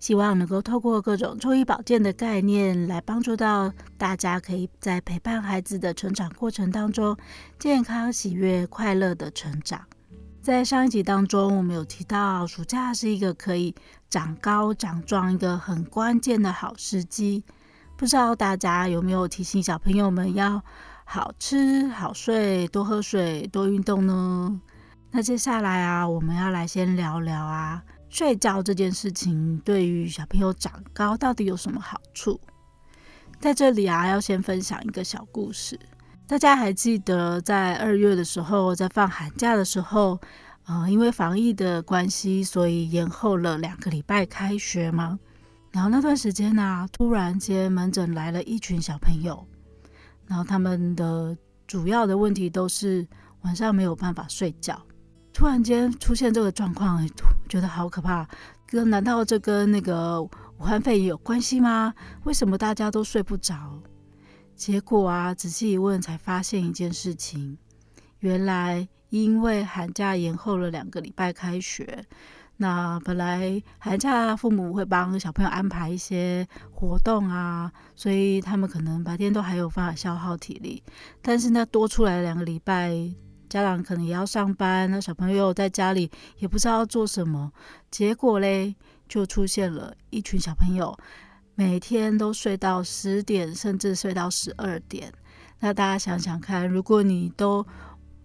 希望能够透过各种中医保健的概念，来帮助到大家，可以在陪伴孩子的成长过程当中，健康、喜悦、快乐的成长。在上一集当中，我们有提到，暑假是一个可以长高长壮一个很关键的好时机。不知道大家有没有提醒小朋友们要好吃、好睡、多喝水、多运动呢？那接下来啊，我们要来先聊聊啊。睡觉这件事情对于小朋友长高到底有什么好处？在这里啊，要先分享一个小故事。大家还记得在二月的时候，在放寒假的时候，呃，因为防疫的关系，所以延后了两个礼拜开学吗？然后那段时间呢，突然间门诊来了一群小朋友，然后他们的主要的问题都是晚上没有办法睡觉。突然间出现这个状况，觉得好可怕。跟，难道这跟那个武汉肺炎有关系吗？为什么大家都睡不着？结果啊，仔细一问才发现一件事情：原来因为寒假延后了两个礼拜开学，那本来寒假父母会帮小朋友安排一些活动啊，所以他们可能白天都还有办法消耗体力，但是呢，多出来两个礼拜。家长可能也要上班，那小朋友在家里也不知道做什么，结果嘞，就出现了一群小朋友，每天都睡到十点，甚至睡到十二点。那大家想想看，如果你都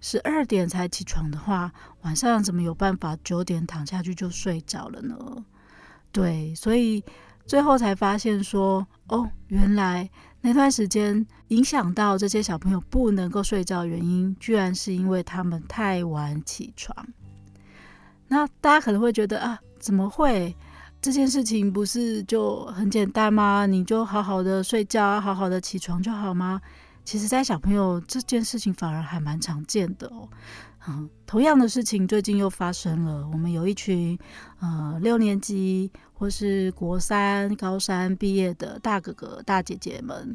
十二点才起床的话，晚上怎么有办法九点躺下去就睡着了呢？对，所以最后才发现说，哦，原来。那段时间影响到这些小朋友不能够睡觉的原因，居然是因为他们太晚起床。那大家可能会觉得啊，怎么会？这件事情不是就很简单吗？你就好好的睡觉，好好的起床就好吗？其实，在小朋友这件事情反而还蛮常见的哦。嗯，同样的事情最近又发生了。我们有一群呃六年级或是国三、高三毕业的大哥哥、大姐姐们，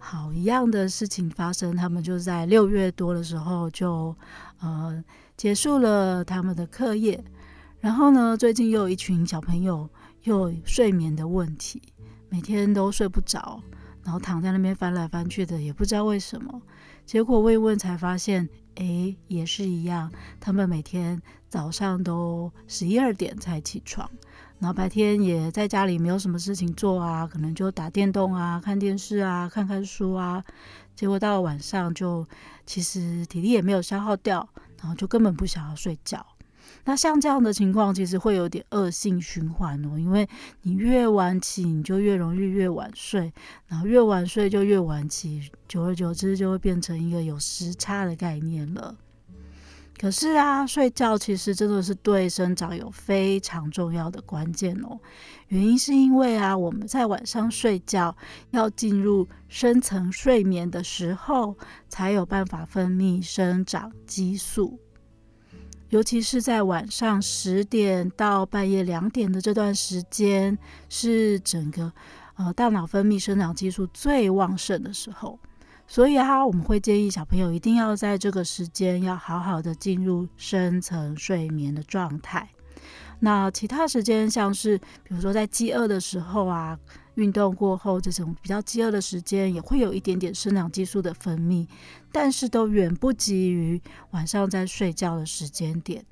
好，一样的事情发生，他们就在六月多的时候就呃结束了他们的课业。然后呢，最近又有一群小朋友又睡眠的问题，每天都睡不着，然后躺在那边翻来翻去的，也不知道为什么。结果问一问才发现。诶，也是一样，他们每天早上都十一二点才起床，然后白天也在家里没有什么事情做啊，可能就打电动啊、看电视啊、看看书啊，结果到了晚上就其实体力也没有消耗掉，然后就根本不想要睡觉。那像这样的情况，其实会有点恶性循环哦，因为你越晚起，你就越容易越晚睡，然后越晚睡就越晚起，久而久之就会变成一个有时差的概念了。可是啊，睡觉其实真的是对生长有非常重要的关键哦。原因是因为啊，我们在晚上睡觉要进入深层睡眠的时候，才有办法分泌生长激素。尤其是在晚上十点到半夜两点的这段时间，是整个呃大脑分泌生长激素最旺盛的时候。所以啊，我们会建议小朋友一定要在这个时间要好好的进入深层睡眠的状态。那其他时间，像是比如说在饥饿的时候啊。运动过后，这种比较饥饿的时间也会有一点点生长激素的分泌，但是都远不及于晚上在睡觉的时间点。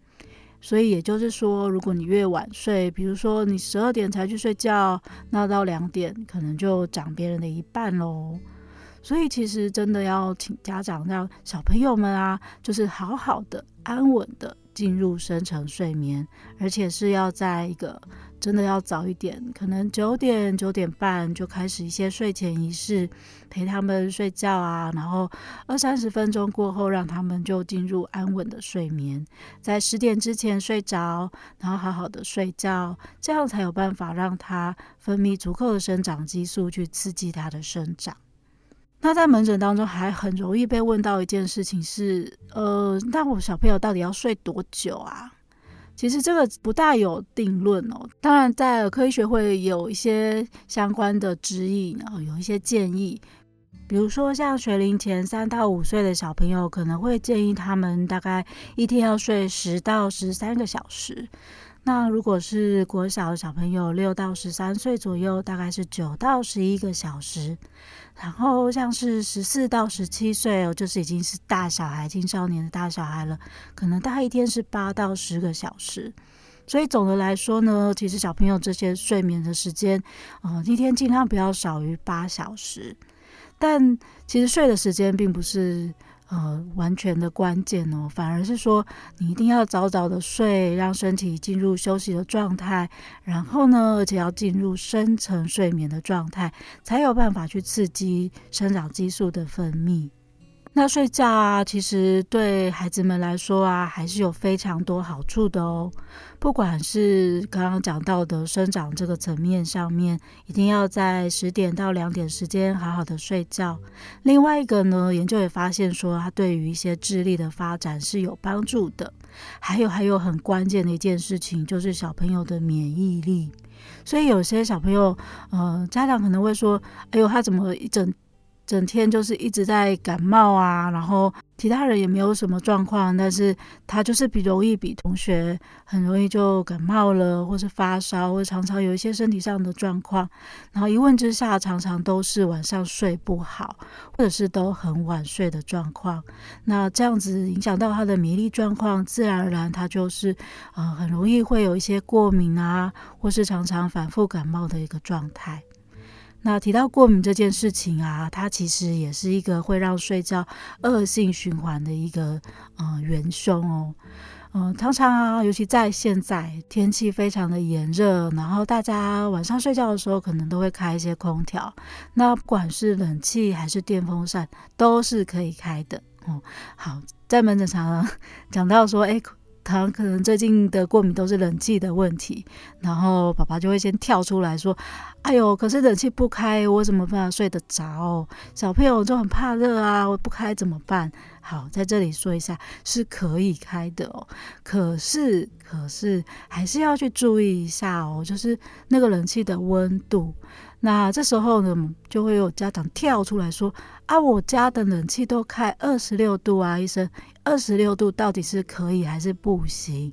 所以也就是说，如果你越晚睡，比如说你十二点才去睡觉，那到两点可能就长别人的一半喽。所以其实真的要请家长让小朋友们啊，就是好好的、安稳的进入深层睡眠，而且是要在一个。真的要早一点，可能九点九点半就开始一些睡前仪式，陪他们睡觉啊，然后二三十分钟过后，让他们就进入安稳的睡眠，在十点之前睡着，然后好好的睡觉，这样才有办法让他分泌足够的生长激素去刺激他的生长。那在门诊当中还很容易被问到一件事情是，呃，那我小朋友到底要睡多久啊？其实这个不大有定论哦。当然，在科医学会有一些相关的指引，然后有一些建议。比如说，像学龄前三到五岁的小朋友，可能会建议他们大概一天要睡十到十三个小时。那如果是国小的小朋友，六到十三岁左右，大概是九到十一个小时。然后像是十四到十七岁哦，就是已经是大小孩、青少年的大小孩了，可能大概一天是八到十个小时。所以总的来说呢，其实小朋友这些睡眠的时间，呃，一天尽量不要少于八小时。但其实睡的时间并不是。呃，完全的关键哦，反而是说你一定要早早的睡，让身体进入休息的状态，然后呢，而且要进入深层睡眠的状态，才有办法去刺激生长激素的分泌。那睡觉啊，其实对孩子们来说啊，还是有非常多好处的哦。不管是刚刚讲到的生长这个层面上面，一定要在十点到两点时间好好的睡觉。另外一个呢，研究也发现说，它对于一些智力的发展是有帮助的。还有还有很关键的一件事情，就是小朋友的免疫力。所以有些小朋友，呃，家长可能会说：“哎呦，他怎么一整……”整天就是一直在感冒啊，然后其他人也没有什么状况，但是他就是比容易比同学很容易就感冒了，或是发烧，或常常有一些身体上的状况。然后一问之下，常常都是晚上睡不好，或者是都很晚睡的状况。那这样子影响到他的免疫力状况，自然而然他就是呃很容易会有一些过敏啊，或是常常反复感冒的一个状态。那提到过敏这件事情啊，它其实也是一个会让睡觉恶性循环的一个呃元凶哦。嗯、常常啊，尤其在现在天气非常的炎热，然后大家晚上睡觉的时候可能都会开一些空调。那不管是冷气还是电风扇，都是可以开的哦。好，在门诊常常讲到说，哎。他可能最近的过敏都是冷气的问题，然后爸爸就会先跳出来说：“哎呦，可是冷气不开，我怎么办睡得着？小朋友就很怕热啊，我不开怎么办？”好，在这里说一下，是可以开的哦，可是可是还是要去注意一下哦，就是那个冷气的温度。那这时候呢，就会有家长跳出来说：“啊，我家的冷气都开二十六度啊，医生，二十六度到底是可以还是不行？”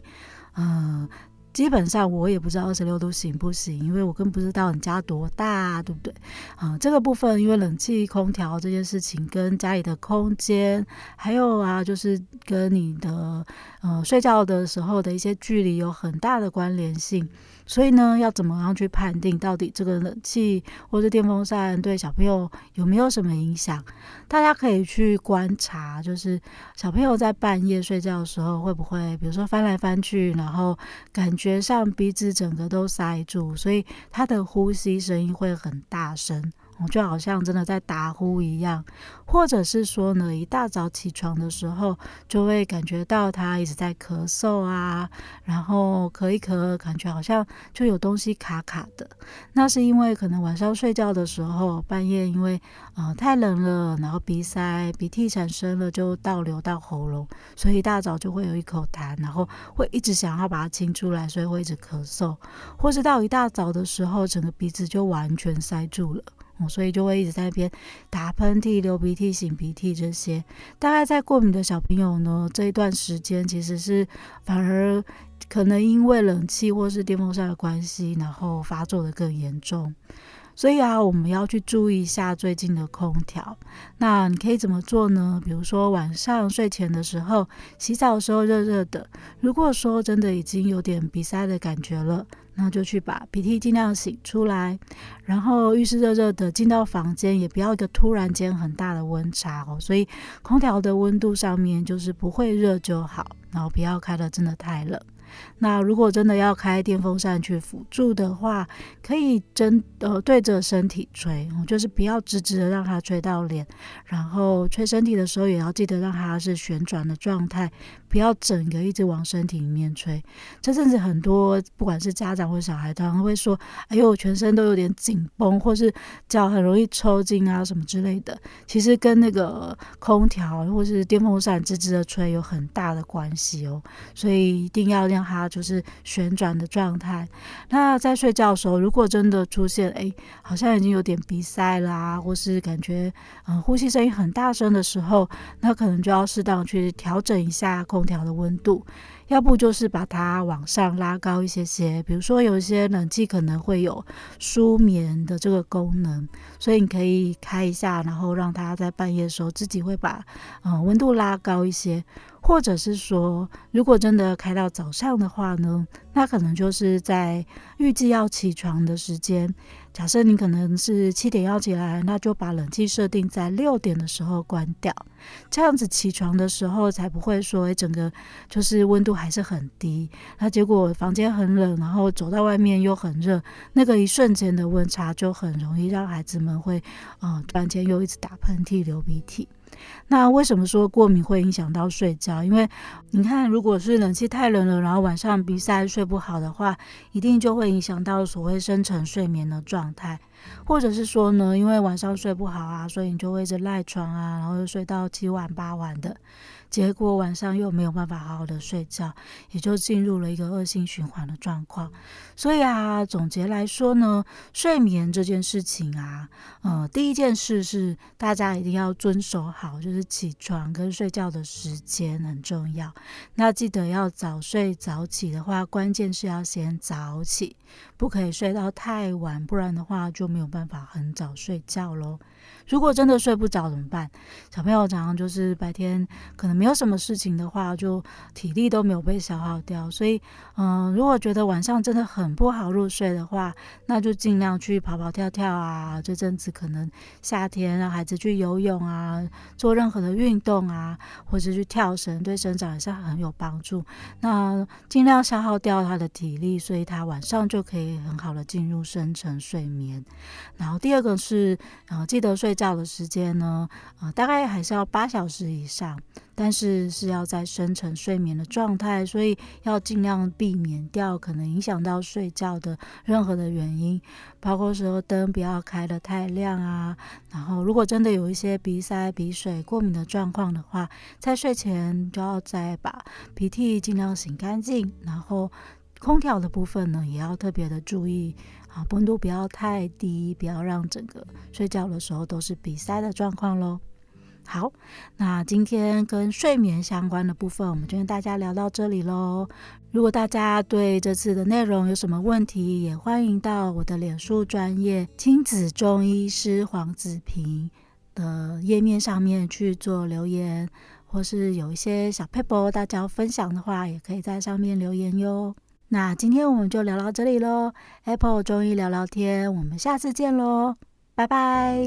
嗯。基本上我也不知道二十六度行不行，因为我更不知道你家多大，对不对？啊、嗯，这个部分因为冷气、空调这件事情跟家里的空间，还有啊，就是跟你的呃睡觉的时候的一些距离有很大的关联性。所以呢，要怎么样去判定到底这个冷气或者电风扇对小朋友有没有什么影响？大家可以去观察，就是小朋友在半夜睡觉的时候，会不会比如说翻来翻去，然后感觉上鼻子整个都塞住，所以他的呼吸声音会很大声。我就好像真的在打呼一样，或者是说呢，一大早起床的时候，就会感觉到他一直在咳嗽啊，然后咳一咳，感觉好像就有东西卡卡的。那是因为可能晚上睡觉的时候，半夜因为呃太冷了，然后鼻塞、鼻涕产生了，就倒流到喉咙，所以一大早就会有一口痰，然后会一直想要把它清出来，所以会一直咳嗽，或是到一大早的时候，整个鼻子就完全塞住了。所以就会一直在那边打喷嚏、流鼻涕、擤鼻涕这些。大概在过敏的小朋友呢，这一段时间其实是反而可能因为冷气或是电风扇的关系，然后发作的更严重。所以啊，我们要去注意一下最近的空调。那你可以怎么做呢？比如说晚上睡前的时候，洗澡的时候热热的。如果说真的已经有点鼻塞的感觉了，那就去把鼻涕尽量擤出来。然后浴室热热的，进到房间也不要一个突然间很大的温差哦。所以空调的温度上面就是不会热就好，然后不要开的真的太冷。那如果真的要开电风扇去辅助的话，可以针呃对着身体吹，就是不要直直的让它吹到脸，然后吹身体的时候也要记得让它是旋转的状态，不要整个一直往身体里面吹。这阵子很多不管是家长或小孩，他们会说：“哎呦，我全身都有点紧绷，或是脚很容易抽筋啊什么之类的。”其实跟那个空调或是电风扇直直的吹有很大的关系哦，所以一定要让它就是旋转的状态。那在睡觉的时候，如果真的出现哎，好像已经有点鼻塞啦，或是感觉嗯呼吸声音很大声的时候，那可能就要适当去调整一下空调的温度。要不就是把它往上拉高一些些，比如说有一些冷气可能会有舒眠的这个功能，所以你可以开一下，然后让它在半夜的时候自己会把呃温度拉高一些。或者是说，如果真的开到早上的话呢，那可能就是在预计要起床的时间。假设你可能是七点要起来，那就把冷气设定在六点的时候关掉，这样子起床的时候才不会说，整个就是温度还是很低，那结果房间很冷，然后走到外面又很热，那个一瞬间的温差就很容易让孩子们会，呃，突然间又一直打喷嚏、流鼻涕。那为什么说过敏会影响到睡觉？因为你看，如果是冷气太冷了，然后晚上鼻塞睡不好的话，一定就会影响到所谓深层睡眠的状态。或者是说呢，因为晚上睡不好啊，所以你就会一直赖床啊，然后又睡到七晚八晚的。结果晚上又没有办法好好的睡觉，也就进入了一个恶性循环的状况。所以啊，总结来说呢，睡眠这件事情啊，呃，第一件事是大家一定要遵守好，就是起床跟睡觉的时间很重要。那记得要早睡早起的话，关键是要先早起，不可以睡到太晚，不然的话就没有办法很早睡觉喽。如果真的睡不着怎么办？小朋友常常就是白天可能没有什么事情的话，就体力都没有被消耗掉。所以，嗯、如果觉得晚上真的很不好入睡的话，那就尽量去跑跑跳跳啊。这阵子可能夏天让孩子去游泳啊，做任何的运动啊，或者去跳绳，对生长也是很有帮助。那尽量消耗掉他的体力，所以他晚上就可以很好的进入深层睡眠。然后第二个是，然呃，记得睡。觉的时间呢，呃，大概还是要八小时以上，但是是要在深层睡眠的状态，所以要尽量避免掉可能影响到睡觉的任何的原因，包括说灯不要开得太亮啊，然后如果真的有一些鼻塞、鼻水、过敏的状况的话，在睡前就要再把鼻涕尽量擤干净，然后空调的部分呢，也要特别的注意。啊，温度不要太低，不要让整个睡觉的时候都是鼻塞的状况喽。好，那今天跟睡眠相关的部分，我们就跟大家聊到这里喽。如果大家对这次的内容有什么问题，也欢迎到我的脸书专业亲子中医师黄子平的页面上面去做留言，或是有一些小 paper 大家要分享的话，也可以在上面留言哟。那今天我们就聊到这里喽，Apple 中医聊聊天，我们下次见喽，拜拜。